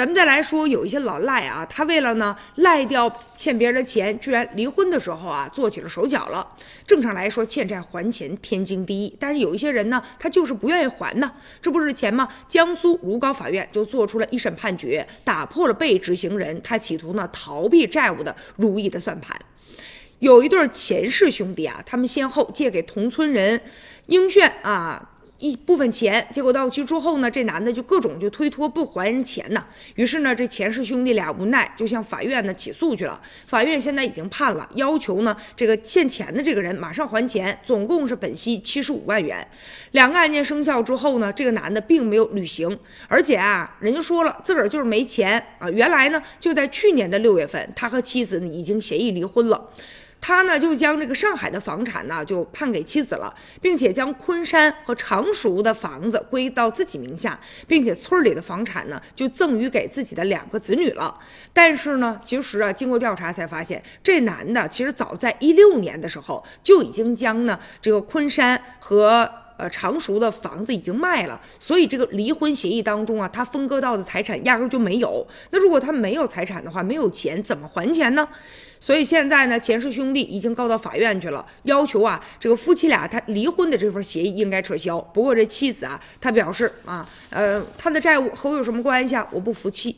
咱们再来说，有一些老赖啊，他为了呢赖掉欠别人的钱，居然离婚的时候啊做起了手脚了。正常来说，欠债还钱天经地义，但是有一些人呢，他就是不愿意还呢。这不是钱吗？江苏如皋法院就做出了一审判决，打破了被执行人他企图呢逃避债务的如意的算盘。有一对钱氏兄弟啊，他们先后借给同村人英炫啊。一部分钱，结果到期之后呢，这男的就各种就推脱不还人钱呢。于是呢，这钱氏兄弟俩无奈就向法院呢起诉去了。法院现在已经判了，要求呢这个欠钱的这个人马上还钱，总共是本息七十五万元。两个案件生效之后呢，这个男的并没有履行，而且啊，人家说了自个儿就是没钱啊。原来呢，就在去年的六月份，他和妻子呢已经协议离婚了。他呢就将这个上海的房产呢就判给妻子了，并且将昆山和常熟的房子归到自己名下，并且村里的房产呢就赠予给自己的两个子女了。但是呢，其实啊，经过调查才发现，这男的其实早在一六年的时候就已经将呢这个昆山和。呃，常熟的房子已经卖了，所以这个离婚协议当中啊，他分割到的财产压根就没有。那如果他没有财产的话，没有钱怎么还钱呢？所以现在呢，钱氏兄弟已经告到法院去了，要求啊，这个夫妻俩他离婚的这份协议应该撤销。不过这妻子啊，她表示啊，呃，他的债务和我有什么关系啊？我不服气。